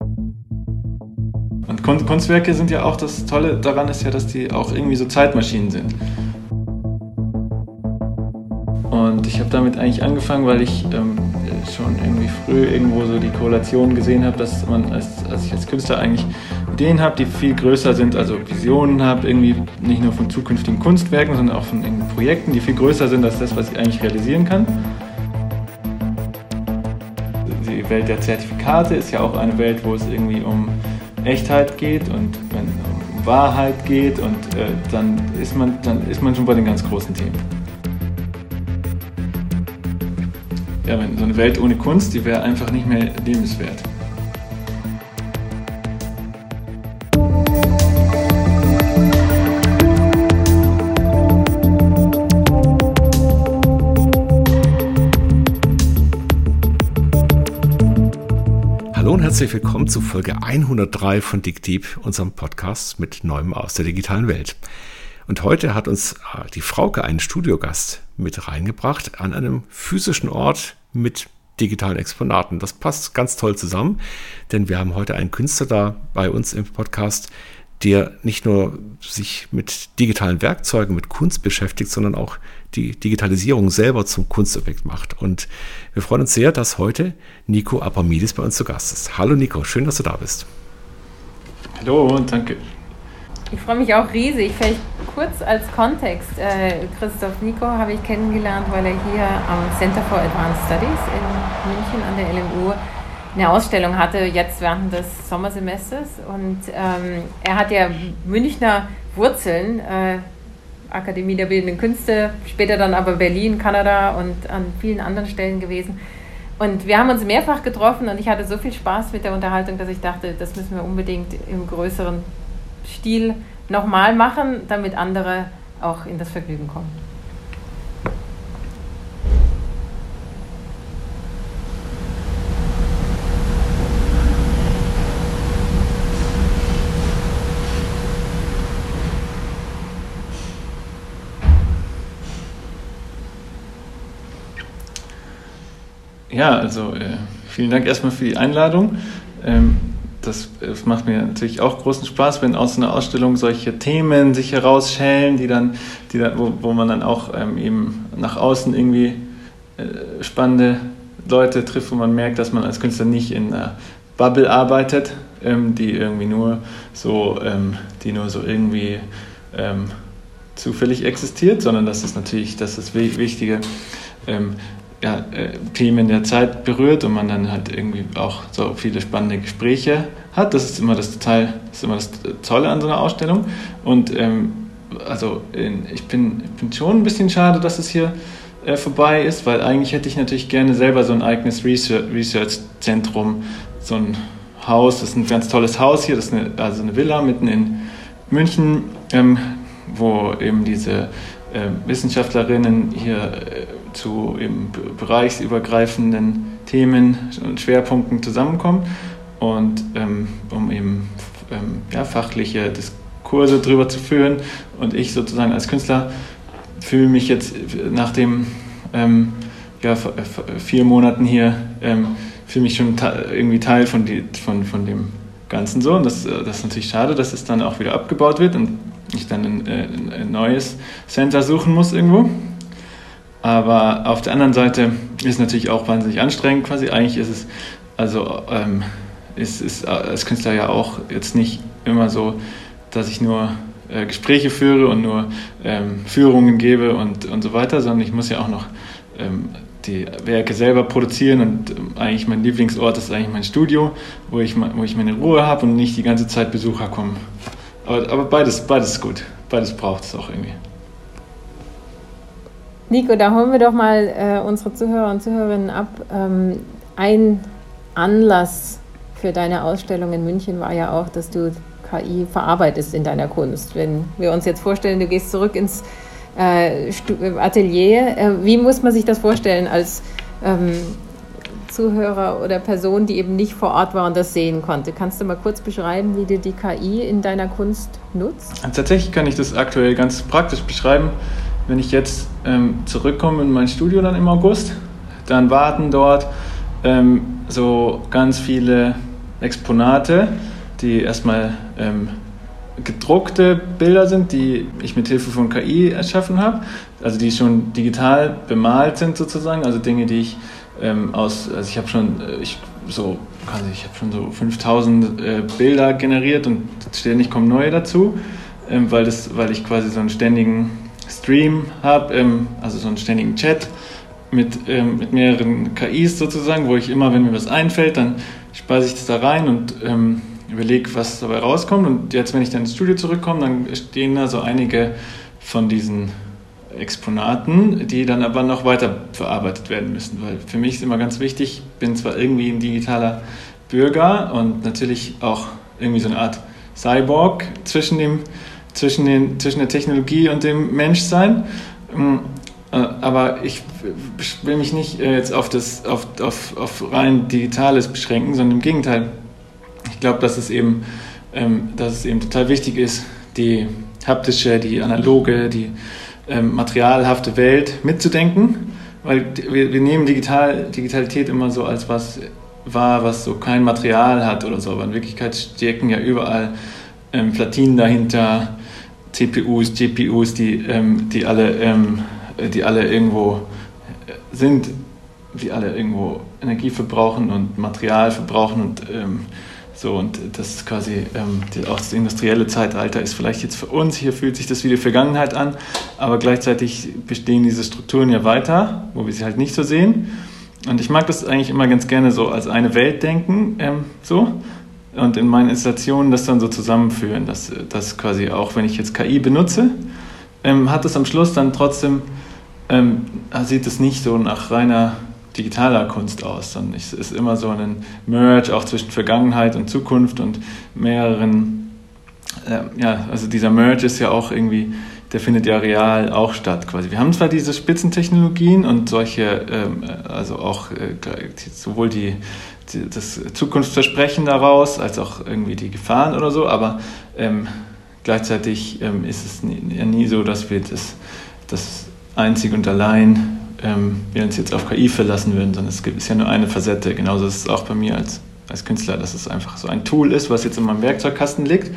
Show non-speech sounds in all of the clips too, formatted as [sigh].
Und Kunstwerke sind ja auch das Tolle daran ist ja, dass die auch irgendwie so Zeitmaschinen sind. Und ich habe damit eigentlich angefangen, weil ich ähm, schon irgendwie früh irgendwo so die Korrelation gesehen habe, dass man als, als ich als Künstler eigentlich Ideen habe, die viel größer sind, also Visionen habe, irgendwie nicht nur von zukünftigen Kunstwerken, sondern auch von Projekten, die viel größer sind als das, was ich eigentlich realisieren kann. Welt der Zertifikate ist ja auch eine Welt, wo es irgendwie um Echtheit geht und um Wahrheit geht und äh, dann, ist man, dann ist man schon bei den ganz großen Themen. Ja, wenn so eine Welt ohne Kunst, die wäre einfach nicht mehr lebenswert. Herzlich willkommen zu Folge 103 von Dick Deep, unserem Podcast mit Neuem aus der digitalen Welt. Und heute hat uns äh, die Frauke einen Studiogast mit reingebracht an einem physischen Ort mit digitalen Exponaten. Das passt ganz toll zusammen, denn wir haben heute einen Künstler da bei uns im Podcast, der nicht nur sich mit digitalen Werkzeugen, mit Kunst beschäftigt, sondern auch die Digitalisierung selber zum Kunstobjekt macht. Und wir freuen uns sehr, dass heute Nico Apamidis bei uns zu Gast ist. Hallo Nico, schön, dass du da bist. Hallo und danke. Ich freue mich auch riesig. Vielleicht kurz als Kontext. Äh, Christoph Nico habe ich kennengelernt, weil er hier am Center for Advanced Studies in München an der LMU eine Ausstellung hatte, jetzt während des Sommersemesters. Und ähm, er hat ja Münchner Wurzeln, äh, Akademie der Bildenden Künste, später dann aber Berlin, Kanada und an vielen anderen Stellen gewesen. Und wir haben uns mehrfach getroffen und ich hatte so viel Spaß mit der Unterhaltung, dass ich dachte, das müssen wir unbedingt im größeren Stil nochmal machen, damit andere auch in das Vergnügen kommen. Ja, also äh, vielen Dank erstmal für die Einladung. Ähm, das, das, macht mir natürlich auch großen Spaß, wenn aus einer Ausstellung solche Themen sich herausschälen, die dann, die dann, wo, wo man dann auch ähm, eben nach außen irgendwie äh, spannende Leute trifft, wo man merkt, dass man als Künstler nicht in einer Bubble arbeitet, ähm, die irgendwie nur so, ähm, die nur so irgendwie ähm, zufällig existiert, sondern dass es natürlich, dass das Wichtige ähm, ja, äh, Themen der Zeit berührt und man dann halt irgendwie auch so viele spannende Gespräche hat. Das ist immer das Teil, das ist immer das Tolle an so einer Ausstellung. Und ähm, also in, ich, bin, ich bin schon ein bisschen schade, dass es hier äh, vorbei ist, weil eigentlich hätte ich natürlich gerne selber so ein eigenes Research-Zentrum, so ein Haus, das ist ein ganz tolles Haus hier, das ist eine, also eine Villa mitten in München, ähm, wo eben diese äh, Wissenschaftlerinnen hier äh, zu eben bereichsübergreifenden Themen und Schwerpunkten zusammenkommen und ähm, um eben ähm, ja, fachliche Diskurse darüber zu führen. Und ich sozusagen als Künstler fühle mich jetzt nach den ähm, ja, vier Monaten hier, ähm, fühle mich schon irgendwie Teil von, die, von, von dem Ganzen so. Und das, das ist natürlich schade, dass es dann auch wieder abgebaut wird und ich dann ein, äh, ein neues Center suchen muss irgendwo. Aber auf der anderen Seite ist es natürlich auch wahnsinnig anstrengend quasi. Eigentlich ist es, also ähm, ist, ist als Künstler ja auch jetzt nicht immer so, dass ich nur äh, Gespräche führe und nur ähm, Führungen gebe und, und so weiter, sondern ich muss ja auch noch ähm, die Werke selber produzieren und ähm, eigentlich mein Lieblingsort ist eigentlich mein Studio, wo ich, wo ich meine Ruhe habe und nicht die ganze Zeit Besucher kommen. Aber, aber beides, beides ist gut. Beides braucht es auch irgendwie. Nico, da holen wir doch mal äh, unsere Zuhörer und Zuhörerinnen ab. Ähm, ein Anlass für deine Ausstellung in München war ja auch, dass du KI verarbeitest in deiner Kunst. Wenn wir uns jetzt vorstellen, du gehst zurück ins äh, Atelier, äh, wie muss man sich das vorstellen als ähm, Zuhörer oder Person, die eben nicht vor Ort war und das sehen konnte. Kannst du mal kurz beschreiben, wie du die KI in deiner Kunst nutzt? Tatsächlich kann ich das aktuell ganz praktisch beschreiben. Wenn ich jetzt ähm, zurückkomme in mein Studio dann im August, dann warten dort ähm, so ganz viele Exponate, die erstmal ähm, gedruckte Bilder sind, die ich mit Hilfe von KI erschaffen habe, also die schon digital bemalt sind sozusagen, also Dinge, die ich ähm, aus, also ich habe schon, äh, ich so, also ich habe schon so 5000 äh, Bilder generiert und ständig kommen neue dazu, ähm, weil das, weil ich quasi so einen ständigen Stream habe, ähm, also so einen ständigen Chat mit, ähm, mit mehreren KIs sozusagen, wo ich immer, wenn mir was einfällt, dann speise ich das da rein und ähm, überlege, was dabei rauskommt. Und jetzt, wenn ich dann ins Studio zurückkomme, dann stehen da so einige von diesen Exponaten, die dann aber noch weiter verarbeitet werden müssen. Weil für mich ist immer ganz wichtig, ich bin zwar irgendwie ein digitaler Bürger und natürlich auch irgendwie so eine Art Cyborg zwischen, dem, zwischen, den, zwischen der Technologie und dem Menschsein. Ähm, äh, aber ich will mich nicht äh, jetzt auf, das, auf, auf, auf rein Digitales beschränken, sondern im Gegenteil. Ich glaube, dass es eben, ähm, dass es eben total wichtig ist, die haptische, die analoge, die ähm, materialhafte Welt mitzudenken, weil wir, wir nehmen Digital, Digitalität immer so als was wahr, was so kein Material hat oder so, aber in Wirklichkeit stecken ja überall ähm, Platinen dahinter, CPUs, GPUs, die, ähm, die, alle, ähm, die alle irgendwo sind, die alle irgendwo Energie verbrauchen und Material verbrauchen und ähm, so, und das ist quasi ähm, auch das industrielle Zeitalter ist vielleicht jetzt für uns, hier fühlt sich das wie die Vergangenheit an, aber gleichzeitig bestehen diese Strukturen ja weiter, wo wir sie halt nicht so sehen. Und ich mag das eigentlich immer ganz gerne so als eine Welt denken, ähm, so. Und in meinen Installationen das dann so zusammenführen, dass, dass quasi auch, wenn ich jetzt KI benutze, ähm, hat es am Schluss dann trotzdem, ähm, sieht es nicht so nach reiner digitaler Kunst aus, sondern es ist immer so ein Merge auch zwischen Vergangenheit und Zukunft und mehreren, äh, ja, also dieser Merge ist ja auch irgendwie, der findet ja real auch statt quasi. Wir haben zwar diese Spitzentechnologien und solche, ähm, also auch äh, sowohl die, die, das Zukunftsversprechen daraus als auch irgendwie die Gefahren oder so, aber ähm, gleichzeitig ähm, ist es nie, ja nie so, dass wir das, das einzig und allein ähm, wir uns jetzt auf KI verlassen würden, sondern es ist ja nur eine Facette. Genauso ist es auch bei mir als, als Künstler, dass es einfach so ein Tool ist, was jetzt in meinem Werkzeugkasten liegt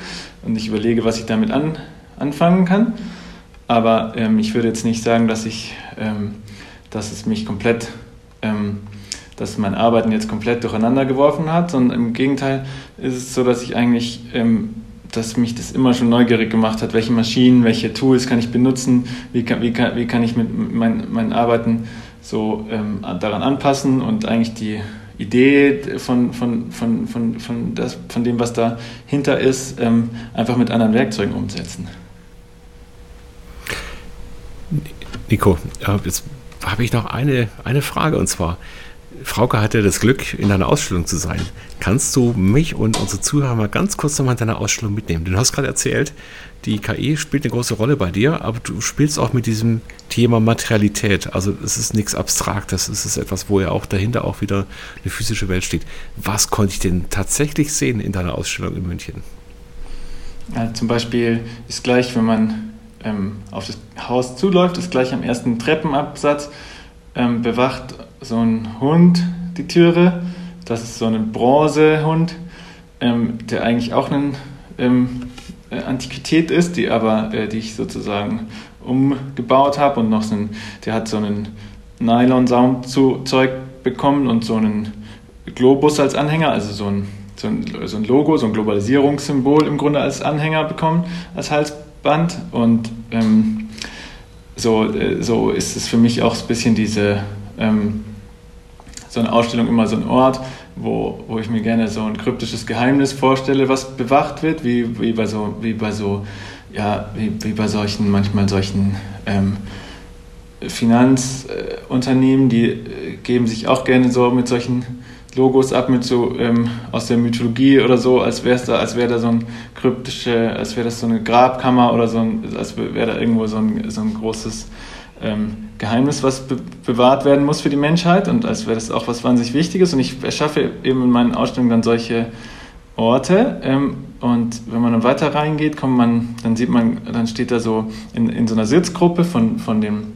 und ich überlege, was ich damit an, anfangen kann. Aber ähm, ich würde jetzt nicht sagen, dass ich, ähm, dass es mich komplett, ähm, dass mein Arbeiten jetzt komplett durcheinander geworfen hat, sondern im Gegenteil ist es so, dass ich eigentlich ähm, dass mich das immer schon neugierig gemacht hat, welche Maschinen, welche Tools kann ich benutzen, wie kann, wie kann, wie kann ich mit mein, meinen Arbeiten so ähm, daran anpassen und eigentlich die Idee von, von, von, von, von, das, von dem, was dahinter ist, ähm, einfach mit anderen Werkzeugen umsetzen. Nico, jetzt habe ich noch eine, eine Frage und zwar, Frauke hatte das Glück, in deiner Ausstellung zu sein. Kannst du mich und unsere Zuhörer mal ganz kurz nochmal in deiner Ausstellung mitnehmen? Du hast gerade erzählt, die KI spielt eine große Rolle bei dir, aber du spielst auch mit diesem Thema Materialität. Also es ist nichts Abstraktes, es ist etwas, wo ja auch dahinter auch wieder eine physische Welt steht. Was konnte ich denn tatsächlich sehen in deiner Ausstellung in München? Ja, zum Beispiel ist gleich, wenn man ähm, auf das Haus zuläuft, ist gleich am ersten Treppenabsatz ähm, bewacht so ein Hund die Türe. Das ist so ein Bronzehund, ähm, der eigentlich auch eine ähm, äh, Antiquität ist, die aber, äh, die ich sozusagen umgebaut habe und noch so ein, der hat so einen Nylon-Saumzeug bekommen und so einen Globus als Anhänger, also so ein, so ein, so ein Logo, so ein Globalisierungssymbol im Grunde als Anhänger bekommen, als Halsband und ähm, so, äh, so ist es für mich auch ein bisschen diese ähm, so eine Ausstellung immer so ein Ort, wo, wo ich mir gerne so ein kryptisches Geheimnis vorstelle, was bewacht wird, wie, wie bei so, wie bei so, ja, wie, wie bei solchen, manchmal solchen ähm, Finanzunternehmen, die äh, geben sich auch gerne so mit solchen Logos ab, mit so ähm, aus der Mythologie oder so, als wäre da, als wäre da so ein kryptische, als wäre das so eine Grabkammer oder so ein, als wäre da irgendwo so ein, so ein großes ähm, Geheimnis, was be bewahrt werden muss für die Menschheit und als wäre das auch was wahnsinnig Wichtiges. Und ich erschaffe eben in meinen Ausstellungen dann solche Orte. Ähm, und wenn man dann weiter reingeht, kommt man, dann sieht man, dann steht da so in, in so einer Sitzgruppe von, von dem,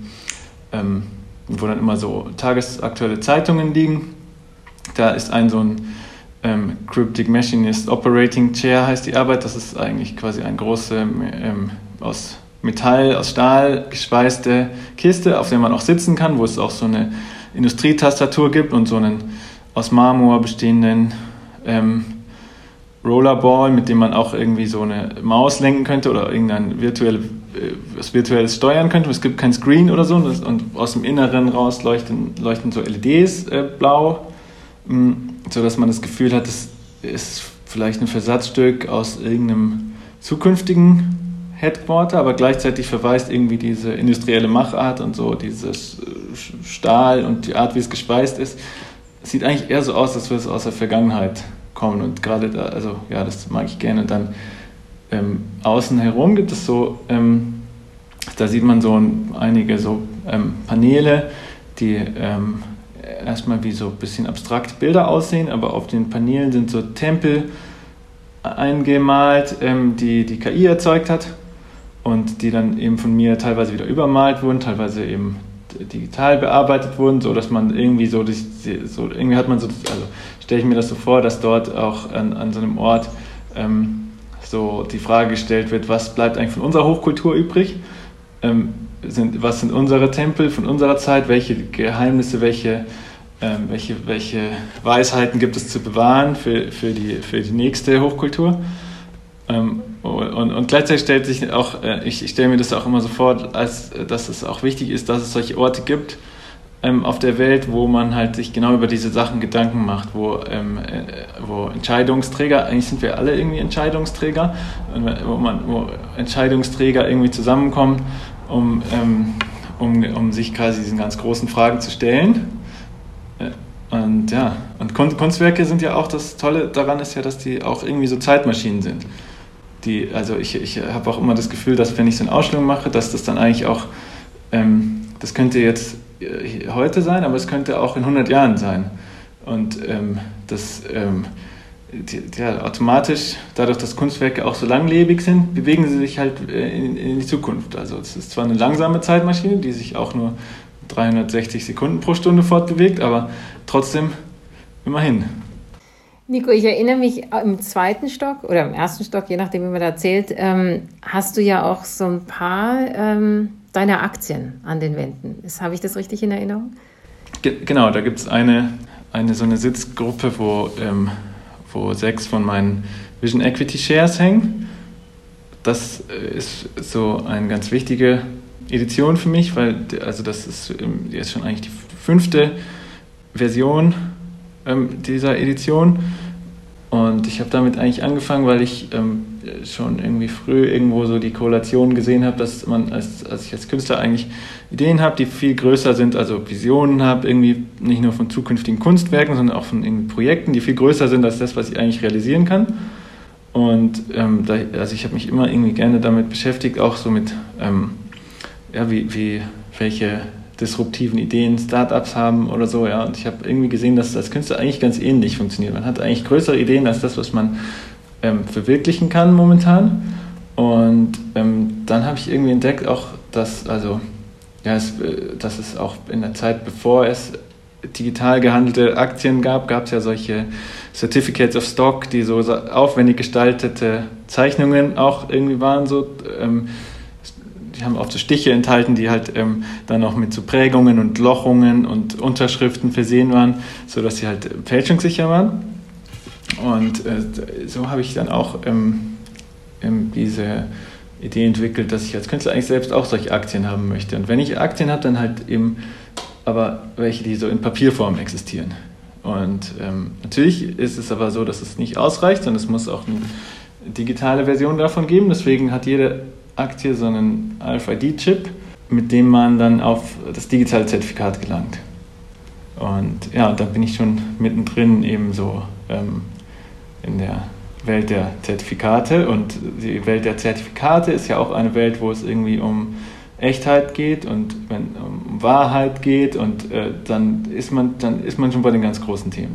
ähm, wo dann immer so tagesaktuelle Zeitungen liegen. Da ist ein so ein ähm, Cryptic Machinist Operating Chair heißt die Arbeit. Das ist eigentlich quasi eine große ähm, aus Metall, aus Stahl geschweißte Kiste, auf der man auch sitzen kann, wo es auch so eine Industrietastatur gibt und so einen aus Marmor bestehenden ähm, Rollerball, mit dem man auch irgendwie so eine Maus lenken könnte oder irgendein virtuelle, äh, virtuelles steuern könnte. Es gibt kein Screen oder so und aus dem Inneren raus leuchten, leuchten so LEDs äh, blau, mh, sodass man das Gefühl hat, es ist vielleicht ein Versatzstück aus irgendeinem zukünftigen Headquarter, aber gleichzeitig verweist irgendwie diese industrielle Machart und so, dieses äh, Stahl und die Art, wie es gespeist ist, sieht eigentlich eher so aus, als würde es aus der Vergangenheit kommen. Und gerade da, also ja, das mag ich gerne. Und dann ähm, außen herum gibt es so, ähm, da sieht man so ein, einige so ähm, Paneele, die ähm, erstmal wie so ein bisschen abstrakt Bilder aussehen, aber auf den Paneelen sind so Tempel eingemalt, ähm, die die KI erzeugt hat und die dann eben von mir teilweise wieder übermalt wurden, teilweise eben digital bearbeitet wurden, so dass man irgendwie so, so irgendwie hat man so, also stelle ich mir das so vor, dass dort auch an, an so einem Ort ähm, so die Frage gestellt wird, was bleibt eigentlich von unserer Hochkultur übrig? Ähm, sind, was sind unsere Tempel von unserer Zeit? Welche Geheimnisse, welche, ähm, welche, welche Weisheiten gibt es zu bewahren für, für, die, für die nächste Hochkultur? Und, und, gleichzeitig stellt sich auch, äh, ich, ich stelle mir das auch immer so vor, als, dass es auch wichtig ist, dass es solche Orte gibt ähm, auf der Welt, wo man halt sich genau über diese Sachen Gedanken macht, wo, ähm, äh, wo Entscheidungsträger, eigentlich sind wir alle irgendwie Entscheidungsträger, wo, man, wo Entscheidungsträger irgendwie zusammenkommen, um, ähm, um, um sich quasi diesen ganz großen Fragen zu stellen. Äh, und ja, und Kunstwerke sind ja auch, das Tolle daran ist ja, dass die auch irgendwie so Zeitmaschinen sind die, also ich, ich habe auch immer das Gefühl, dass wenn ich so eine Ausstellung mache, dass das dann eigentlich auch, ähm, das könnte jetzt äh, heute sein, aber es könnte auch in 100 Jahren sein. Und ähm, das, ähm, die, ja, automatisch, dadurch, dass Kunstwerke auch so langlebig sind, bewegen sie sich halt äh, in, in die Zukunft. Also es ist zwar eine langsame Zeitmaschine, die sich auch nur 360 Sekunden pro Stunde fortbewegt, aber trotzdem immerhin. Nico, ich erinnere mich im zweiten Stock oder im ersten Stock, je nachdem, wie man da erzählt, ähm, hast du ja auch so ein paar ähm, deiner Aktien an den Wänden. Habe ich das richtig in Erinnerung? Ge genau, da gibt es eine, eine so eine Sitzgruppe, wo, ähm, wo sechs von meinen Vision Equity Shares hängen. Das äh, ist so eine ganz wichtige Edition für mich, weil also das ist, ähm, die ist schon eigentlich die fünfte Version ähm, dieser Edition. Und ich habe damit eigentlich angefangen, weil ich ähm, schon irgendwie früh irgendwo so die Korrelation gesehen habe, dass man, als, als ich als Künstler eigentlich Ideen habe, die viel größer sind, also Visionen habe, irgendwie nicht nur von zukünftigen Kunstwerken, sondern auch von Projekten, die viel größer sind als das, was ich eigentlich realisieren kann. Und ähm, da, also ich habe mich immer irgendwie gerne damit beschäftigt, auch so mit, ähm, ja, wie, wie, welche disruptiven Ideen Startups haben oder so. Ja. Und ich habe irgendwie gesehen, dass das Künstler eigentlich ganz ähnlich funktioniert. Man hat eigentlich größere Ideen als das, was man ähm, verwirklichen kann momentan. Und ähm, dann habe ich irgendwie entdeckt, auch dass, also, ja, es, äh, dass es auch in der Zeit, bevor es digital gehandelte Aktien gab, gab es ja solche Certificates of Stock, die so aufwendig gestaltete Zeichnungen auch irgendwie waren, so ähm, die haben oft so Stiche enthalten, die halt ähm, dann auch mit so Prägungen und Lochungen und Unterschriften versehen waren, sodass sie halt fälschungssicher waren. Und äh, so habe ich dann auch ähm, ähm, diese Idee entwickelt, dass ich als Künstler eigentlich selbst auch solche Aktien haben möchte. Und wenn ich Aktien habe, dann halt eben aber welche, die so in Papierform existieren. Und ähm, natürlich ist es aber so, dass es nicht ausreicht, sondern es muss auch eine digitale Version davon geben. Deswegen hat jede Aktie, sondern RFID-Chip, mit dem man dann auf das digitale Zertifikat gelangt. Und ja, da bin ich schon mittendrin eben so ähm, in der Welt der Zertifikate. Und die Welt der Zertifikate ist ja auch eine Welt, wo es irgendwie um Echtheit geht und wenn um Wahrheit geht und äh, dann ist man dann ist man schon bei den ganz großen Themen.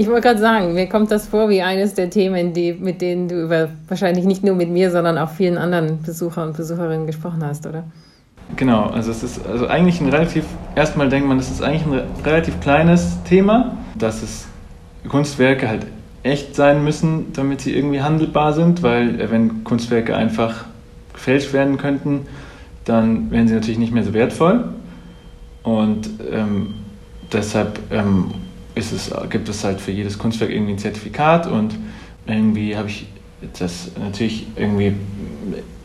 Ich wollte gerade sagen, mir kommt das vor wie eines der Themen, die, mit denen du über wahrscheinlich nicht nur mit mir, sondern auch vielen anderen Besucher und Besucherinnen gesprochen hast, oder? Genau, also es ist also eigentlich ein relativ, erstmal denkt man, es ist eigentlich ein relativ kleines Thema, das es Kunstwerke halt echt sein müssen, damit sie irgendwie handelbar sind, weil äh, wenn Kunstwerke einfach gefälscht werden könnten, dann wären sie natürlich nicht mehr so wertvoll. Und ähm, deshalb ähm, es, gibt es halt für jedes Kunstwerk irgendwie ein Zertifikat und irgendwie habe ich das natürlich irgendwie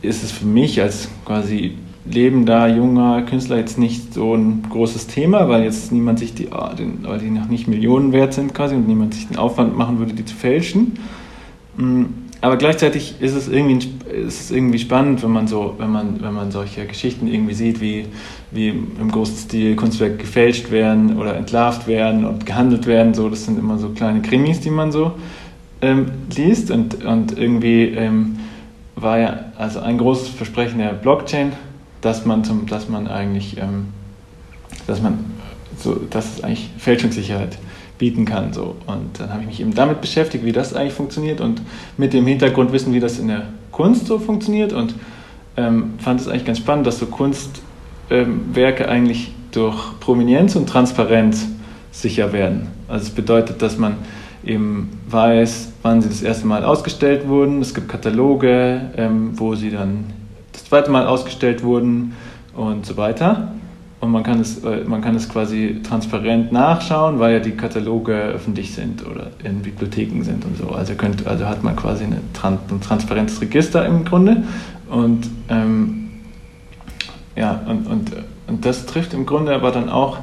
ist es für mich als quasi lebender junger Künstler jetzt nicht so ein großes Thema, weil jetzt niemand sich die, ah, weil die noch nicht Millionen wert sind quasi und niemand sich den Aufwand machen würde, die zu fälschen. Aber gleichzeitig ist es irgendwie, ist es irgendwie spannend, wenn man so, wenn man, wenn man solche Geschichten irgendwie sieht, wie, wie im großen Stil Kunstwerke gefälscht werden oder entlarvt werden und gehandelt werden. So, das sind immer so kleine Krimis, die man so ähm, liest und, und irgendwie ähm, war ja also ein großes Versprechen der Blockchain, dass man zum, dass man eigentlich, ähm, dass man so, dass es eigentlich Fälschungssicherheit bieten kann. So. Und dann habe ich mich eben damit beschäftigt, wie das eigentlich funktioniert und mit dem Hintergrund wissen, wie das in der Kunst so funktioniert und ähm, fand es eigentlich ganz spannend, dass so Kunstwerke ähm, eigentlich durch Prominenz und Transparenz sicher werden. Also es bedeutet, dass man eben weiß, wann sie das erste Mal ausgestellt wurden. Es gibt Kataloge, ähm, wo sie dann das zweite Mal ausgestellt wurden und so weiter. Und man kann, es, äh, man kann es quasi transparent nachschauen, weil ja die Kataloge öffentlich sind oder in Bibliotheken sind und so. Also, könnt, also hat man quasi eine, ein transparentes Register im Grunde. Und, ähm, ja, und, und, und das trifft im Grunde aber dann auch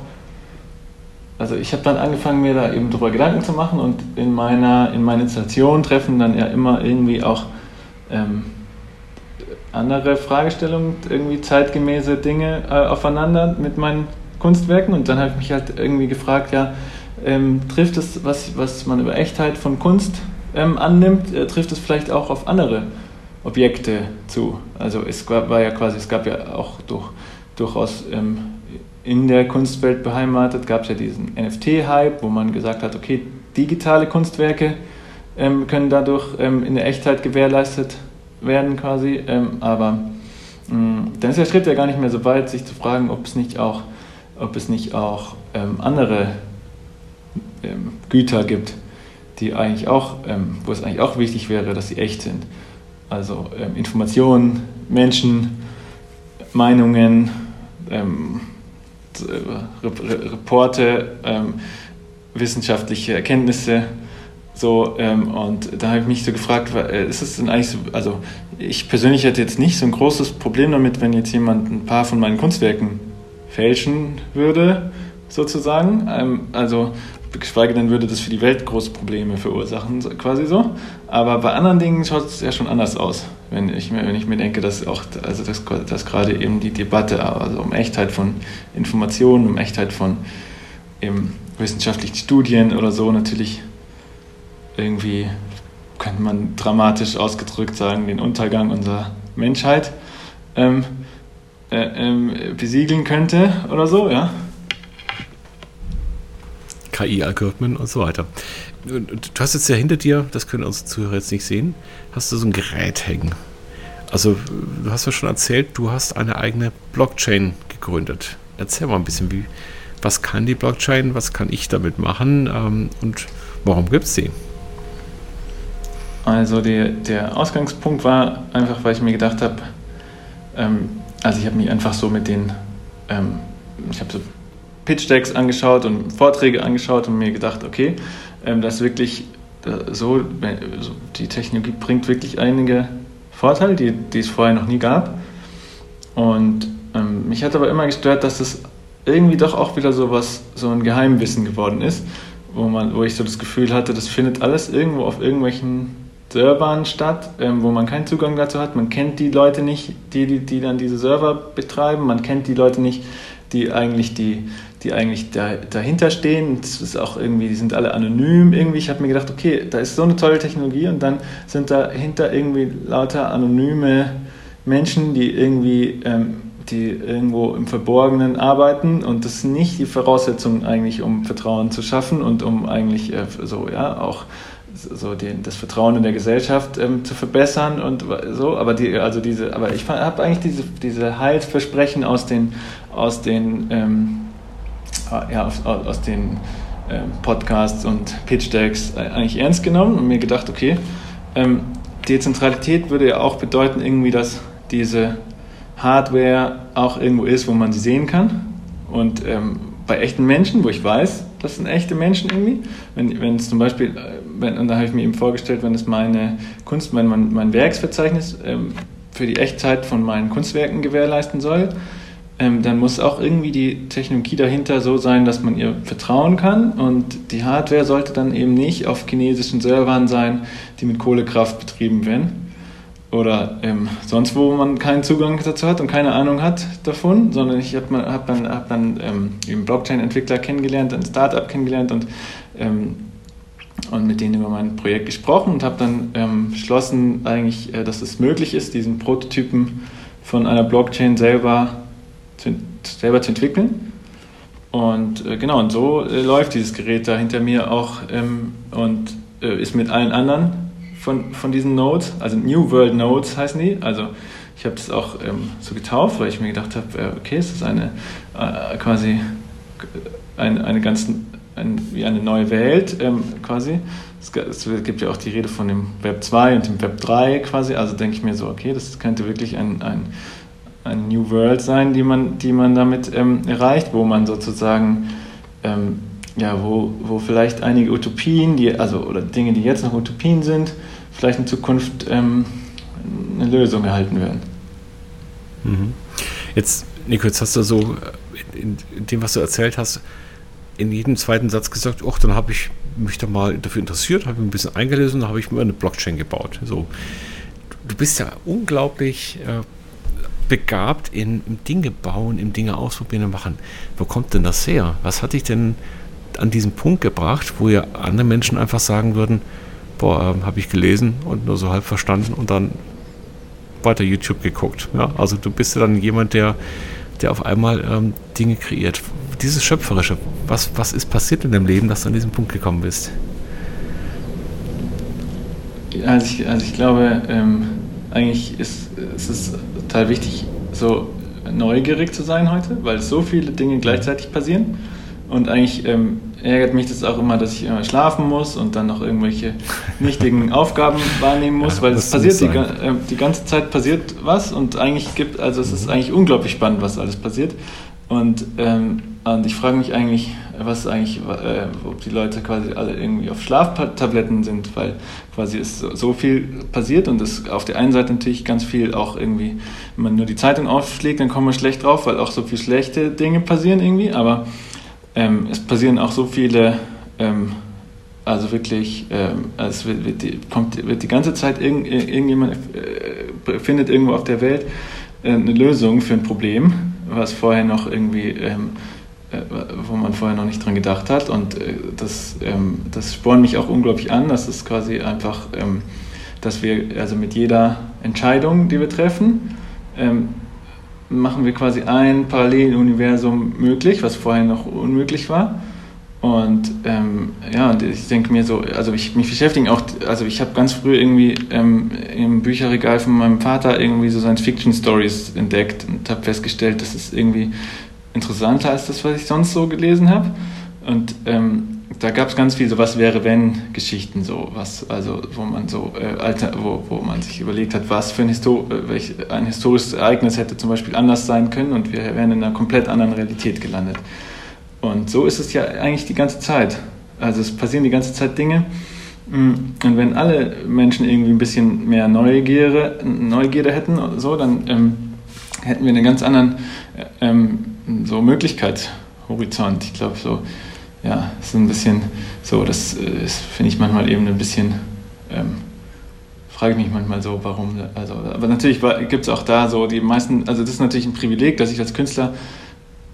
also ich habe dann angefangen, mir da eben drüber Gedanken zu machen und in meiner in meinen Installationen treffen dann ja immer irgendwie auch ähm, andere Fragestellungen, irgendwie zeitgemäße Dinge äh, aufeinander mit meinen Kunstwerken und dann habe ich mich halt irgendwie gefragt, ja, ähm, trifft es, was, was man über Echtheit von Kunst ähm, annimmt, äh, trifft es vielleicht auch auf andere Objekte zu? Also es gab, war ja quasi, es gab ja auch durch, durchaus ähm, in der Kunstwelt beheimatet, gab es ja diesen NFT-Hype, wo man gesagt hat, okay, digitale Kunstwerke ähm, können dadurch ähm, in der Echtheit gewährleistet werden quasi, ähm, aber mh, dann ist der Schritt ja gar nicht mehr so weit, sich zu fragen, ob es nicht auch, ob es nicht auch ähm, andere ähm, Güter gibt, die eigentlich auch, ähm, wo es eigentlich auch wichtig wäre, dass sie echt sind. Also Informationen, Menschen, Meinungen, ähm, äh, Reporte, ähm, wissenschaftliche Erkenntnisse. So, ähm, und da habe ich mich so gefragt, äh, ist es denn eigentlich so, also ich persönlich hätte jetzt nicht so ein großes Problem damit, wenn jetzt jemand ein paar von meinen Kunstwerken fälschen würde, sozusagen. Ähm, also geschweige denn würde das für die Welt große Probleme verursachen, quasi so. Aber bei anderen Dingen schaut es ja schon anders aus, wenn ich mir, wenn ich mir denke, dass auch, also dass, dass gerade eben die Debatte also um Echtheit von Informationen, um Echtheit von eben wissenschaftlichen Studien oder so natürlich irgendwie, könnte man dramatisch ausgedrückt sagen, den Untergang unserer Menschheit ähm, äh, ähm, besiegeln könnte oder so, ja. KI-Algorithmen und so weiter. Du hast jetzt ja hinter dir, das können unsere Zuhörer jetzt nicht sehen, hast du so ein Gerät hängen. Also, du hast ja schon erzählt, du hast eine eigene Blockchain gegründet. Erzähl mal ein bisschen, wie, was kann die Blockchain, was kann ich damit machen ähm, und warum gibt es sie? Also, der, der Ausgangspunkt war einfach, weil ich mir gedacht habe, ähm, also ich habe mich einfach so mit den, ähm, ich habe so Pitch-Decks angeschaut und Vorträge angeschaut und mir gedacht, okay, ähm, das wirklich äh, so, die Technologie bringt wirklich einige Vorteile, die, die es vorher noch nie gab. Und ähm, mich hat aber immer gestört, dass es irgendwie doch auch wieder so was, so ein Geheimwissen geworden ist, wo, man, wo ich so das Gefühl hatte, das findet alles irgendwo auf irgendwelchen Servern statt, ähm, wo man keinen Zugang dazu hat. Man kennt die Leute nicht, die, die, die dann diese Server betreiben. Man kennt die Leute nicht, die eigentlich die, die eigentlich da, dahinter stehen. Das ist auch irgendwie, die sind alle anonym irgendwie. Ich habe mir gedacht, okay, da ist so eine tolle Technologie und dann sind dahinter irgendwie lauter anonyme Menschen, die irgendwie, ähm, die irgendwo im Verborgenen arbeiten und das ist nicht die Voraussetzung eigentlich, um Vertrauen zu schaffen und um eigentlich äh, so, ja, auch so den, das Vertrauen in der Gesellschaft ähm, zu verbessern und so, aber die, also diese, aber ich habe eigentlich diese, diese Heilsversprechen aus den, aus den ähm, ja, aus, aus den ähm, Podcasts und Pitch Decks eigentlich ernst genommen und mir gedacht, okay, ähm, Dezentralität würde ja auch bedeuten irgendwie, dass diese Hardware auch irgendwo ist, wo man sie sehen kann. Und ähm, bei echten Menschen, wo ich weiß, das sind echte Menschen irgendwie, wenn, wenn es zum Beispiel, äh, wenn, und da habe ich mir eben vorgestellt, wenn es meine Kunst, mein, mein, mein Werksverzeichnis ähm, für die Echtzeit von meinen Kunstwerken gewährleisten soll, ähm, dann muss auch irgendwie die Technologie dahinter so sein, dass man ihr vertrauen kann. Und die Hardware sollte dann eben nicht auf chinesischen Servern sein, die mit Kohlekraft betrieben werden. Oder ähm, sonst, wo man keinen Zugang dazu hat und keine Ahnung hat davon, sondern ich habe hab dann, hab dann ähm, eben Blockchain-Entwickler kennengelernt, ein Startup kennengelernt und, ähm, und mit denen über mein Projekt gesprochen und habe dann ähm, beschlossen, eigentlich, äh, dass es möglich ist, diesen Prototypen von einer Blockchain selber zu, selber zu entwickeln. Und äh, genau, und so äh, läuft dieses Gerät da hinter mir auch ähm, und äh, ist mit allen anderen von, von diesen Nodes, also New World Nodes heißen die. Also ich habe das auch ähm, so getauft, weil ich mir gedacht habe, äh, okay, es ist eine äh, quasi eine, eine ganz ein, wie eine neue Welt ähm, quasi. Es, es, gibt ja auch die Rede von dem Web 2 und dem Web 3 quasi. Also denke ich mir so, okay, das könnte wirklich ein, ein eine New World sein, die man, die man damit ähm, erreicht, wo man sozusagen, ähm, ja, wo, wo vielleicht einige Utopien, die, also, oder Dinge, die jetzt noch Utopien sind, vielleicht in Zukunft ähm, eine Lösung erhalten werden. Mhm. Jetzt, Nico, jetzt hast du so in, in, dem, was du erzählt hast, in jedem zweiten Satz gesagt, ach, dann habe ich mich da mal dafür interessiert, habe mich ein bisschen eingelesen, dann habe ich mir eine Blockchain gebaut. So, du bist ja unglaublich äh, begabt in, im Dinge bauen, im Dinge ausprobieren und machen. Wo kommt denn das her? Was hat dich denn an diesen Punkt gebracht, wo ja andere Menschen einfach sagen würden, boah, äh, habe ich gelesen und nur so halb verstanden und dann weiter YouTube geguckt. Ja, also du bist ja dann jemand, der, der auf einmal ähm, Dinge kreiert. Dieses Schöpferische, was, was ist passiert in deinem Leben, dass du an diesen Punkt gekommen bist? Also ich, also ich glaube, ähm, eigentlich ist, ist es total wichtig, so neugierig zu sein heute, weil so viele Dinge gleichzeitig passieren. Und eigentlich ähm, ärgert mich das auch immer, dass ich immer schlafen muss und dann noch irgendwelche nichtigen Aufgaben wahrnehmen muss, ja, weil es passiert die, äh, die, ganze Zeit passiert was und eigentlich gibt, also es ist eigentlich unglaublich spannend, was alles passiert. Und, ähm, und ich frage mich eigentlich, was eigentlich, äh, ob die Leute quasi alle irgendwie auf Schlaftabletten sind, weil quasi ist so, viel passiert und es auf der einen Seite natürlich ganz viel auch irgendwie, wenn man nur die Zeitung aufschlägt, dann kommt man schlecht drauf, weil auch so viele schlechte Dinge passieren irgendwie, aber ähm, es passieren auch so viele, ähm, also wirklich, ähm, also es wird, die, kommt, wird die ganze Zeit irgend, irgendjemand äh, findet irgendwo auf der Welt äh, eine Lösung für ein Problem was vorher noch irgendwie, ähm, äh, wo man vorher noch nicht dran gedacht hat. Und äh, das, ähm, das spornt mich auch unglaublich an. Das ist quasi einfach, ähm, dass wir also mit jeder Entscheidung, die wir treffen, machen wir quasi ein Paralleluniversum möglich, was vorher noch unmöglich war. Und ähm, ja, ich denke mir so, also ich mich beschäftigen auch, also ich habe ganz früh irgendwie ähm, im Bücherregal von meinem Vater irgendwie so Science-Fiction-Stories entdeckt und habe festgestellt, das ist irgendwie interessanter als das, was ich sonst so gelesen habe. Und ähm, da gab es ganz viel so was wäre wenn Geschichten so was also wo man so äh, alter wo, wo man sich überlegt hat was für ein, Histo äh, welch, ein historisches Ereignis hätte zum Beispiel anders sein können und wir wären in einer komplett anderen Realität gelandet und so ist es ja eigentlich die ganze Zeit. Also es passieren die ganze Zeit Dinge. Mm, und wenn alle Menschen irgendwie ein bisschen mehr Neugierde, Neugierde hätten, so, dann ähm, hätten wir einen ganz anderen äh, ähm, so Möglichkeitshorizont. Ich glaube, so, ja, ist ein bisschen so, das, äh, finde ich manchmal eben ein bisschen, ähm, frage ich mich manchmal so, warum. Also, aber natürlich gibt es auch da so die meisten, also das ist natürlich ein Privileg, dass ich als Künstler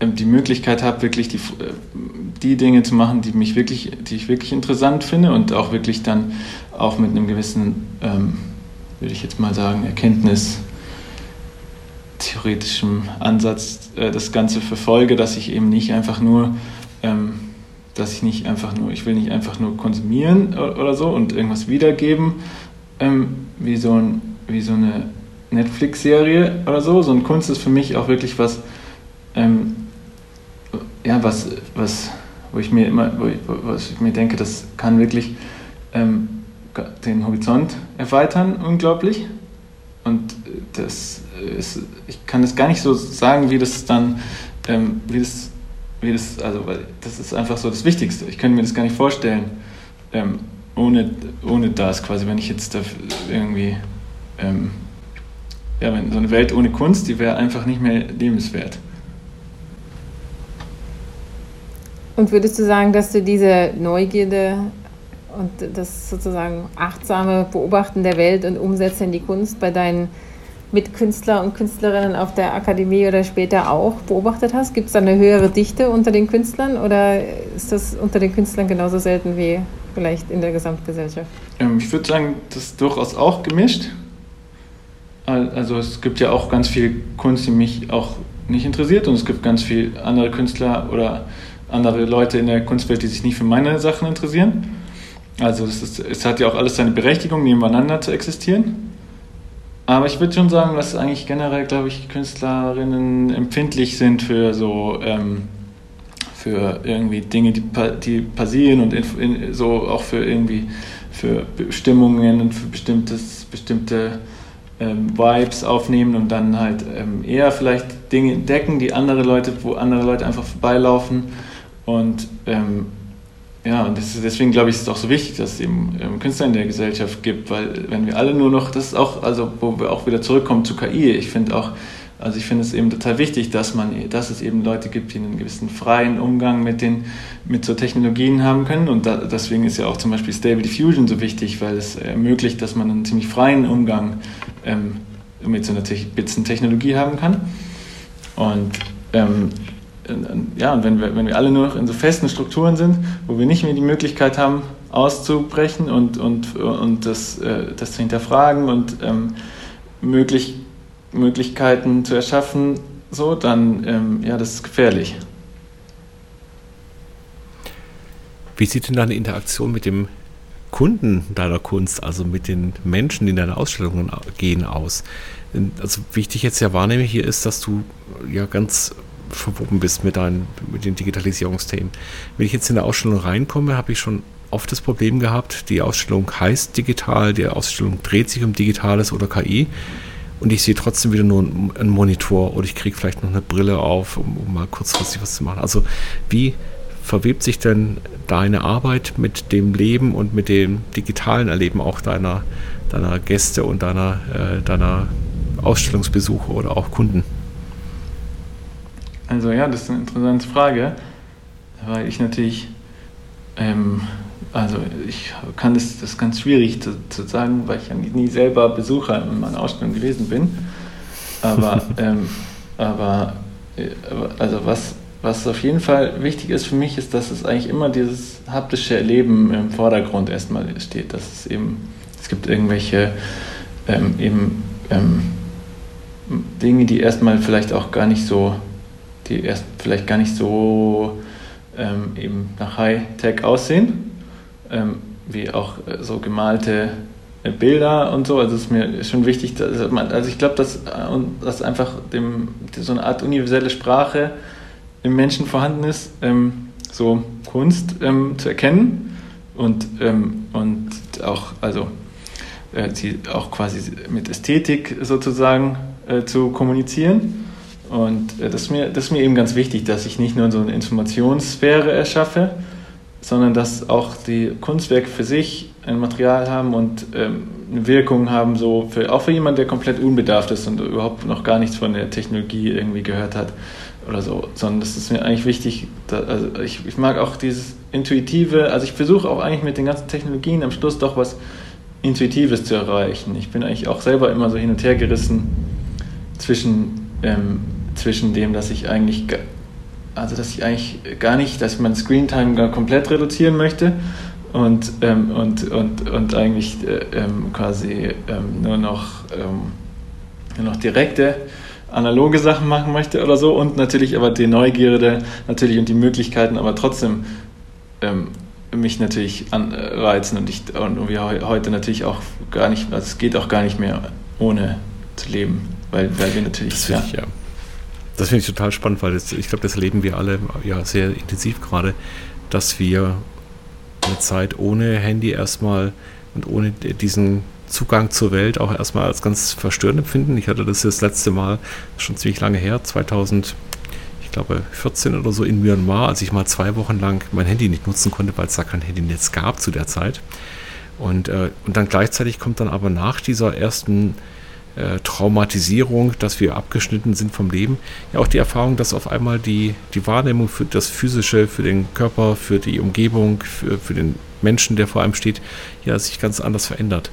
ähm, die Möglichkeit habe, wirklich die, äh, die Dinge zu machen, die mich wirklich, die ich wirklich interessant finde und auch wirklich dann auch mit einem gewissen, ähm, würde ich jetzt mal sagen, Erkenntnis theoretischem Ansatz äh, das Ganze verfolge, dass ich eben nicht einfach nur, ähm, dass ich nicht einfach nur, ich will nicht einfach nur konsumieren oder so und irgendwas wiedergeben, ähm, wie, so ein, wie so eine Netflix-Serie oder so, sondern Kunst ist für mich auch wirklich was, ähm, ja, was, was, wo ich mir immer, wo ich, wo ich mir denke, das kann wirklich ähm, den Horizont erweitern, unglaublich. Und das ist, ich kann das gar nicht so sagen, wie das dann, ähm, wie das, wie das, also das ist einfach so das Wichtigste. Ich könnte mir das gar nicht vorstellen, ähm, ohne, ohne das quasi, wenn ich jetzt da irgendwie, ähm, ja, wenn so eine Welt ohne Kunst, die wäre einfach nicht mehr lebenswert. Und würdest du sagen, dass du diese Neugierde und das sozusagen achtsame Beobachten der Welt und Umsetzen in die Kunst bei deinen Mitkünstler und Künstlerinnen auf der Akademie oder später auch beobachtet hast? Gibt es da eine höhere Dichte unter den Künstlern oder ist das unter den Künstlern genauso selten wie vielleicht in der Gesamtgesellschaft? Ähm, ich würde sagen, das ist durchaus auch gemischt. Also es gibt ja auch ganz viel Kunst, die mich auch nicht interessiert und es gibt ganz viele andere Künstler oder andere Leute in der Kunstwelt, die sich nicht für meine Sachen interessieren. Also es, ist, es hat ja auch alles seine Berechtigung, nebeneinander zu existieren. Aber ich würde schon sagen, dass eigentlich generell, glaube ich, Künstlerinnen empfindlich sind für so ähm, für irgendwie Dinge, die, die passieren und in, in, so auch für irgendwie für Bestimmungen und für bestimmtes, bestimmte ähm, Vibes aufnehmen und dann halt ähm, eher vielleicht Dinge entdecken, die andere Leute, wo andere Leute einfach vorbeilaufen und ähm, ja, und ist, deswegen glaube ich, ist es auch so wichtig, dass es eben ähm, Künstler in der Gesellschaft gibt, weil wenn wir alle nur noch, das ist auch, also wo wir auch wieder zurückkommen zu KI, ich finde auch, also ich finde es eben total wichtig, dass man, dass es eben Leute gibt, die einen gewissen freien Umgang mit den, mit so Technologien haben können. Und da, deswegen ist ja auch zum Beispiel Stable Diffusion so wichtig, weil es ermöglicht, dass man einen ziemlich freien Umgang ähm, mit so einer Te Technologie haben kann. Und ähm, ja, und wenn wir, wenn wir alle nur noch in so festen Strukturen sind, wo wir nicht mehr die Möglichkeit haben, auszubrechen und, und, und das, äh, das zu hinterfragen und ähm, möglich, Möglichkeiten zu erschaffen, so, dann, ähm, ja, das ist gefährlich. Wie sieht denn deine Interaktion mit dem Kunden deiner Kunst, also mit den Menschen, die in deine Ausstellungen gehen, aus? Also, wie ich dich jetzt ja wahrnehme hier ist, dass du ja ganz verwoben bist mit, deinen, mit den Digitalisierungsthemen. Wenn ich jetzt in eine Ausstellung reinkomme, habe ich schon oft das Problem gehabt, die Ausstellung heißt digital, die Ausstellung dreht sich um Digitales oder KI und ich sehe trotzdem wieder nur einen Monitor oder ich kriege vielleicht noch eine Brille auf, um, um, mal kurzfristig was zu machen. Also wie verwebt sich denn deine Arbeit mit dem Leben und mit dem digitalen Erleben auch deiner, deiner Gäste und deiner, äh, deiner Ausstellungsbesucher oder auch Kunden? Also ja, das ist eine interessante Frage, weil ich natürlich, ähm, also ich kann das, das ist ganz schwierig zu, zu sagen, weil ich ja nie, nie selber Besucher in meiner Ausstellung gewesen bin. Aber, [laughs] ähm, aber äh, also was, was auf jeden Fall wichtig ist für mich, ist, dass es eigentlich immer dieses haptische Erleben im Vordergrund erstmal steht. Dass es eben, es gibt irgendwelche ähm, eben ähm, Dinge, die erstmal vielleicht auch gar nicht so die erst vielleicht gar nicht so ähm, eben nach Hightech aussehen, ähm, wie auch äh, so gemalte äh, Bilder und so. Also es ist mir schon wichtig, dass man, also ich glaube, dass, äh, dass einfach dem, so eine Art universelle Sprache im Menschen vorhanden ist, ähm, so Kunst ähm, zu erkennen und, ähm, und auch, also äh, sie auch quasi mit Ästhetik sozusagen äh, zu kommunizieren. Und äh, das ist, mir, das ist mir eben ganz wichtig, dass ich nicht nur so eine Informationssphäre erschaffe, sondern dass auch die Kunstwerke für sich ein Material haben und ähm, eine Wirkung haben, so für, auch für jemanden, der komplett unbedarft ist und überhaupt noch gar nichts von der Technologie irgendwie gehört hat oder so, sondern das ist mir eigentlich wichtig. Da, also ich, ich mag auch dieses Intuitive, also ich versuche auch eigentlich mit den ganzen Technologien am Schluss doch was Intuitives zu erreichen. Ich bin eigentlich auch selber immer so hin und her gerissen zwischen ähm, zwischen dem, dass ich eigentlich, also dass ich eigentlich gar nicht, dass ich mein Screentime komplett reduzieren möchte und, ähm, und, und, und eigentlich äh, ähm, quasi ähm, nur, noch, ähm, nur noch direkte analoge Sachen machen möchte oder so und natürlich aber die Neugierde natürlich und die Möglichkeiten aber trotzdem ähm, mich natürlich anreizen und ich und wir heute natürlich auch gar nicht, also es geht auch gar nicht mehr ohne zu leben, weil, weil wir natürlich das ja, ich, ja. Das finde ich total spannend, weil das, ich glaube, das erleben wir alle ja sehr intensiv gerade, dass wir eine Zeit ohne Handy erstmal und ohne diesen Zugang zur Welt auch erstmal als ganz verstörend empfinden. Ich hatte das das letzte Mal schon ziemlich lange her, 2000, ich glaube 14 oder so in Myanmar, als ich mal zwei Wochen lang mein Handy nicht nutzen konnte, weil es da kein Handynetz gab zu der Zeit. Und, äh, und dann gleichzeitig kommt dann aber nach dieser ersten äh, Traumatisierung, dass wir abgeschnitten sind vom Leben, ja auch die Erfahrung, dass auf einmal die, die Wahrnehmung für das Physische, für den Körper, für die Umgebung, für, für den Menschen, der vor einem steht, ja sich ganz anders verändert.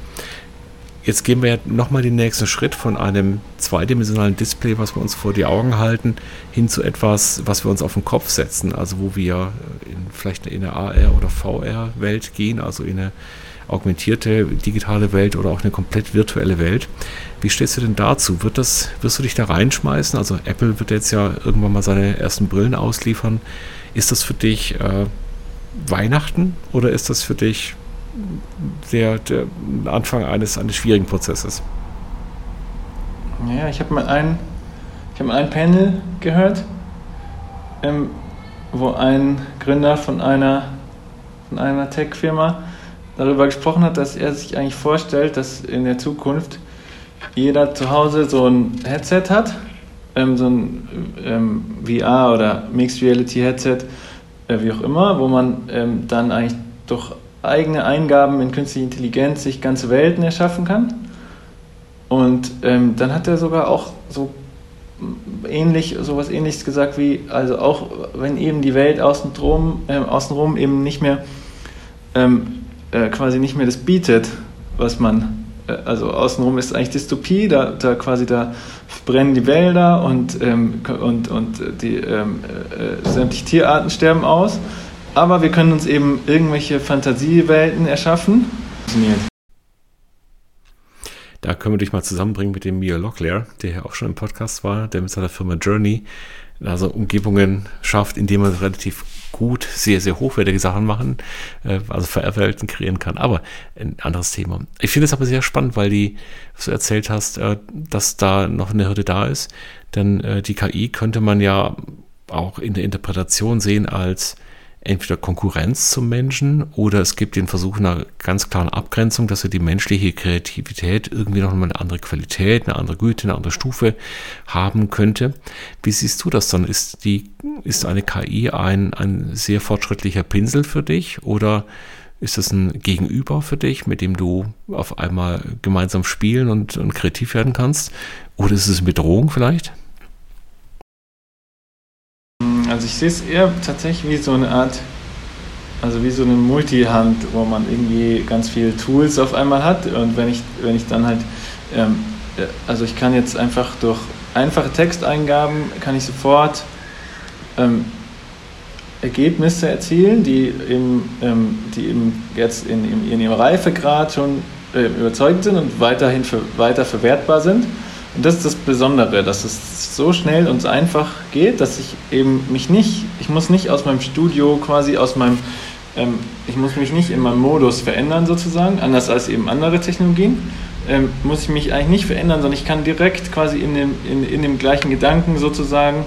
Jetzt gehen wir nochmal den nächsten Schritt von einem zweidimensionalen Display, was wir uns vor die Augen halten, hin zu etwas, was wir uns auf den Kopf setzen, also wo wir in, vielleicht in eine AR- oder VR-Welt gehen, also in eine augmentierte digitale Welt oder auch eine komplett virtuelle Welt. Wie stehst du denn dazu? Wird das, wirst du dich da reinschmeißen? Also Apple wird jetzt ja irgendwann mal seine ersten Brillen ausliefern. Ist das für dich äh, Weihnachten oder ist das für dich der, der Anfang eines, eines schwierigen Prozesses? Ja, ich habe mal ein, ich habe ein Panel gehört, ähm, wo ein Gründer von einer, von einer Tech-Firma darüber gesprochen hat, dass er sich eigentlich vorstellt, dass in der Zukunft jeder zu Hause so ein Headset hat, ähm, so ein ähm, VR oder Mixed Reality Headset, äh, wie auch immer, wo man ähm, dann eigentlich durch eigene Eingaben in künstliche Intelligenz sich ganze Welten erschaffen kann. Und ähm, dann hat er sogar auch so ähnlich, sowas ähnliches gesagt wie, also auch wenn eben die Welt außenrum, äh, außenrum eben nicht mehr ähm, äh, quasi nicht mehr das bietet, was man, äh, also außenrum ist eigentlich Dystopie, da, da quasi da brennen die Wälder und, ähm, und, und die ähm, äh, sämtliche Tierarten sterben aus. Aber wir können uns eben irgendwelche Fantasiewelten erschaffen. Da können wir dich mal zusammenbringen mit dem Mia Locklear, der ja auch schon im Podcast war, der mit seiner Firma Journey also Umgebungen schafft, in denen man relativ gut sehr, sehr hochwertige Sachen machen, äh, also VR-Welten kreieren kann. Aber ein anderes Thema. Ich finde es aber sehr spannend, weil die, was du erzählt hast, äh, dass da noch eine Hürde da ist. Denn äh, die KI könnte man ja auch in der Interpretation sehen als entweder Konkurrenz zum Menschen oder es gibt den Versuch einer ganz klaren Abgrenzung, dass er die menschliche Kreativität irgendwie noch mal eine andere Qualität, eine andere Güte, eine andere Stufe haben könnte. Wie siehst du das dann? Ist die, ist eine KI ein, ein sehr fortschrittlicher Pinsel für dich oder ist es ein Gegenüber für dich, mit dem du auf einmal gemeinsam spielen und, und kreativ werden kannst? Oder ist es eine Bedrohung vielleicht? Sehe es eher tatsächlich wie so eine Art, also wie so eine Multihand, wo man irgendwie ganz viele Tools auf einmal hat und wenn ich, wenn ich dann halt, ähm, äh, also ich kann jetzt einfach durch einfache Texteingaben, kann ich sofort ähm, Ergebnisse erzielen, die, im, ähm, die eben jetzt in, in, in ihrem Reifegrad schon äh, überzeugt sind und weiterhin für, weiter verwertbar sind. Und das ist das Besondere, dass es so schnell und so einfach geht, dass ich eben mich nicht, ich muss nicht aus meinem Studio quasi aus meinem, ähm, ich muss mich nicht in meinem Modus verändern sozusagen, anders als eben andere Technologien, ähm, muss ich mich eigentlich nicht verändern, sondern ich kann direkt quasi in dem, in, in dem gleichen Gedanken sozusagen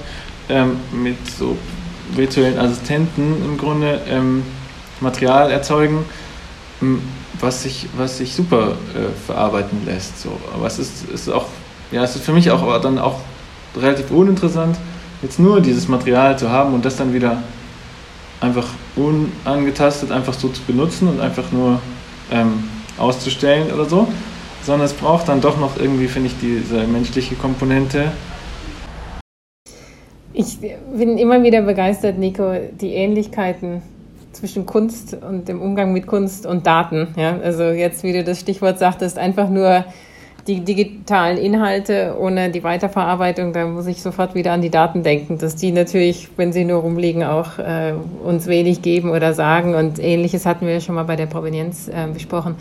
ähm, mit so virtuellen Assistenten im Grunde ähm, Material erzeugen, ähm, was sich, was sich super äh, verarbeiten lässt. So. Aber es ist, ist auch ja, es ist für mich auch dann auch relativ uninteressant, jetzt nur dieses Material zu haben und das dann wieder einfach unangetastet einfach so zu benutzen und einfach nur ähm, auszustellen oder so, sondern es braucht dann doch noch irgendwie, finde ich, diese menschliche Komponente. Ich bin immer wieder begeistert, Nico, die Ähnlichkeiten zwischen Kunst und dem Umgang mit Kunst und Daten. Ja? Also jetzt, wie du das Stichwort sagtest, einfach nur die digitalen Inhalte ohne die Weiterverarbeitung, da muss ich sofort wieder an die Daten denken, dass die natürlich, wenn sie nur rumliegen, auch äh, uns wenig geben oder sagen. Und ähnliches hatten wir schon mal bei der Provenienz äh, besprochen.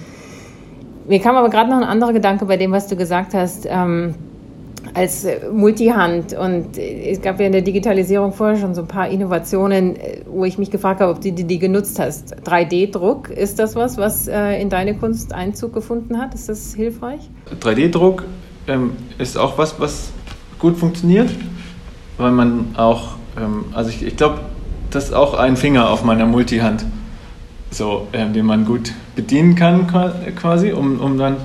Mir kam aber gerade noch ein anderer Gedanke bei dem, was du gesagt hast. Ähm, als äh, Multihand. Und äh, es gab ja in der Digitalisierung vorher schon so ein paar Innovationen, äh, wo ich mich gefragt habe, ob du die, die genutzt hast. 3D-Druck, ist das was, was in deine Kunst Einzug gefunden hat? Ist das hilfreich? 3D-Druck ähm, ist auch was, was gut funktioniert, weil man auch, ähm, also ich, ich glaube, das ist auch ein Finger auf meiner Multihand, so, ähm, den man gut bedienen kann quasi, um, um dann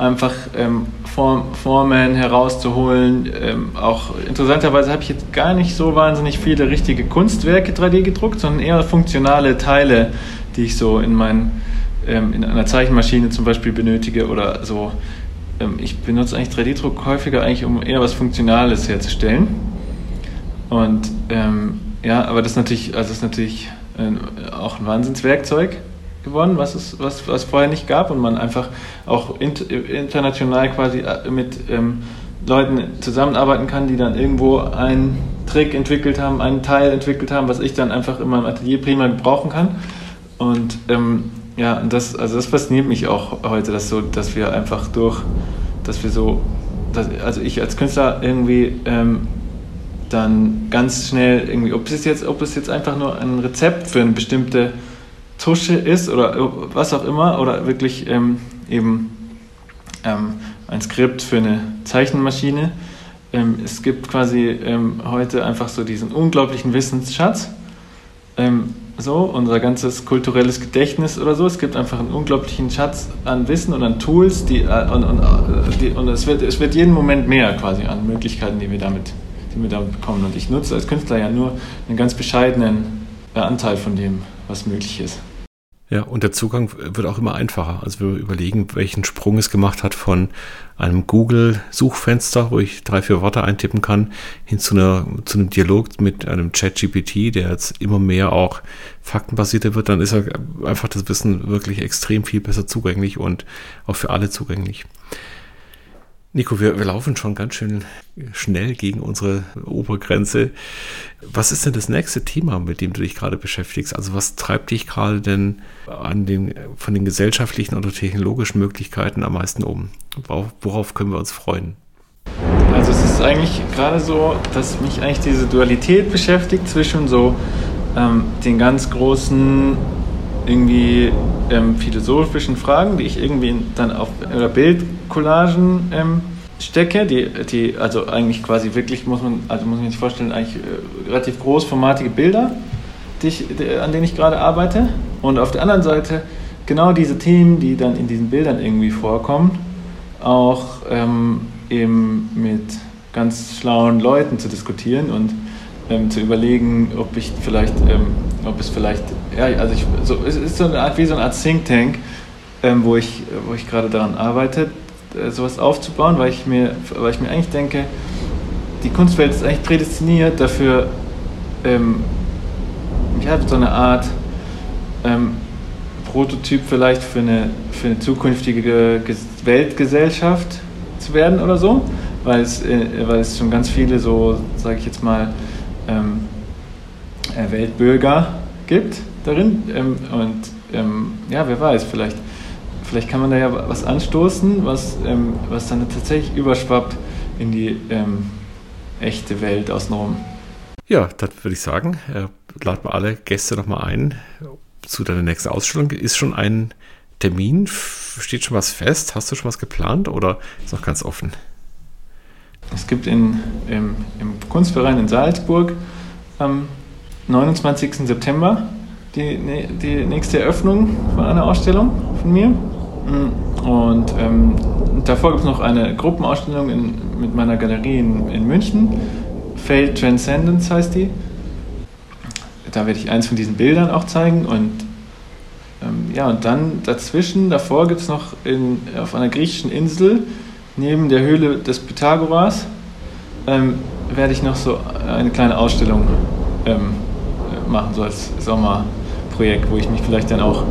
einfach ähm, Formen herauszuholen. Ähm, auch interessanterweise habe ich jetzt gar nicht so wahnsinnig viele richtige Kunstwerke 3D gedruckt, sondern eher funktionale Teile, die ich so in, mein, ähm, in einer Zeichenmaschine zum Beispiel benötige oder so. Ähm, ich benutze eigentlich 3D-Druck häufiger eigentlich, um eher was Funktionales herzustellen. Und ähm, ja, aber das ist natürlich, also ist natürlich äh, auch ein Wahnsinnswerkzeug gewonnen, was es was, was vorher nicht gab und man einfach auch international quasi äh, mit ähm, Leuten zusammenarbeiten kann, die dann irgendwo einen Trick entwickelt haben, einen Teil entwickelt haben, was ich dann einfach in meinem Atelier prima gebrauchen kann. Und ähm, ja, das, also das fasziniert mich auch heute, dass, so, dass wir einfach durch, dass wir so, dass, also ich als Künstler irgendwie ähm, dann ganz schnell irgendwie, ob es jetzt, ob es jetzt einfach nur ein Rezept für eine bestimmte Tusche ist oder was auch immer oder wirklich ähm, eben ähm, ein Skript für eine Zeichenmaschine. Ähm, es gibt quasi ähm, heute einfach so diesen unglaublichen Wissensschatz. Ähm, so, unser ganzes kulturelles Gedächtnis oder so. Es gibt einfach einen unglaublichen Schatz an Wissen und an Tools, die, äh, und, und, äh, die, und es, wird, es wird jeden Moment mehr quasi an Möglichkeiten, die wir damit die wir damit bekommen. Und ich nutze als Künstler ja nur einen ganz bescheidenen Anteil von dem, was möglich ist. Ja, und der Zugang wird auch immer einfacher. Also wir überlegen, welchen Sprung es gemacht hat von einem Google-Suchfenster, wo ich drei, vier Worte eintippen kann, hin zu, einer, zu einem Dialog mit einem Chat-GPT, der jetzt immer mehr auch faktenbasierter wird. Dann ist einfach das Wissen wirklich extrem viel besser zugänglich und auch für alle zugänglich. Nico, wir, wir laufen schon ganz schön schnell gegen unsere Obergrenze. Was ist denn das nächste Thema, mit dem du dich gerade beschäftigst? Also was treibt dich gerade denn an den, von den gesellschaftlichen oder technologischen Möglichkeiten am meisten um? Worauf, können wir uns freuen? Also es ist eigentlich gerade so, dass mich eigentlich diese Dualität beschäftigt zwischen so ähm, den ganz großen irgendwie ähm, philosophischen Fragen, die ich irgendwie dann auf Bildcollagen ähm, stecke, die, die also eigentlich quasi wirklich muss man also muss man sich vorstellen eigentlich äh, relativ großformatige Bilder, die ich, die, an denen ich gerade arbeite. Und auf der anderen Seite genau diese Themen, die dann in diesen Bildern irgendwie vorkommen, auch ähm, eben mit ganz schlauen Leuten zu diskutieren und ähm, zu überlegen, ob ich vielleicht, ähm, ob es vielleicht, ja, also ich, so, es ist so eine Art wie so eine Art Think Tank, ähm, wo ich, wo ich gerade daran arbeite, äh, sowas aufzubauen, weil ich mir, weil ich mir eigentlich denke, die Kunstwelt ist eigentlich prädestiniert dafür, ähm, ja, so eine Art ähm, Prototyp vielleicht für eine, für eine zukünftige Weltgesellschaft zu werden oder so, weil es, äh, weil es schon ganz viele so, sage ich jetzt mal, Weltbürger gibt darin. Ähm, und ähm, ja, wer weiß, vielleicht, vielleicht kann man da ja was anstoßen, was, ähm, was dann tatsächlich überschwappt in die echte Welt außenrum. Ja, dann würde ich sagen, äh, laden wir alle Gäste nochmal ein zu deiner nächsten Ausstellung. Ist schon ein Termin? Steht schon was fest? Hast du schon was geplant oder ist noch ganz offen? Es gibt in, im, im Kunstverein in Salzburg am 29. September die, die nächste Eröffnung von einer Ausstellung von mir. Und ähm, davor gibt es noch eine Gruppenausstellung in, mit meiner Galerie in, in München. Failed Transcendence heißt die. Da werde ich eins von diesen Bildern auch zeigen. Und ähm, ja, und dann dazwischen, davor gibt es noch in, auf einer griechischen Insel neben der Höhle des Pythagoras ähm, werde ich noch so eine kleine Ausstellung ähm, machen, so als Sommerprojekt, wo ich mich vielleicht dann auch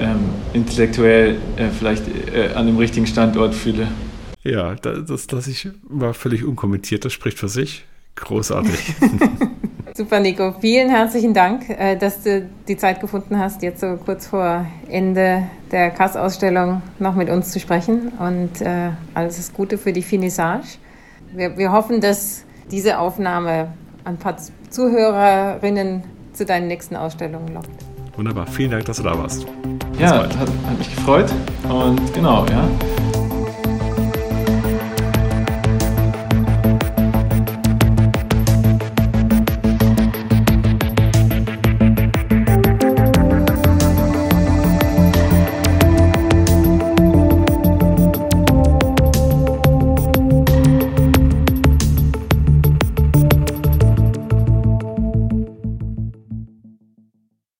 ähm, intellektuell äh, vielleicht äh, an dem richtigen Standort fühle. Ja, das lasse ich mal völlig unkommentiert, das spricht für sich. Großartig. [laughs] Super, Nico. Vielen herzlichen Dank, äh, dass du die Zeit gefunden hast, jetzt so kurz vor Ende der Kass-Ausstellung noch mit uns zu sprechen. Und äh, alles Gute für die Finissage. Wir, wir hoffen, dass diese Aufnahme ein paar Zuhörerinnen zu deinen nächsten Ausstellungen lockt. Wunderbar. Vielen Dank, dass du da warst. Ja, hat, hat mich gefreut. Und genau, ja.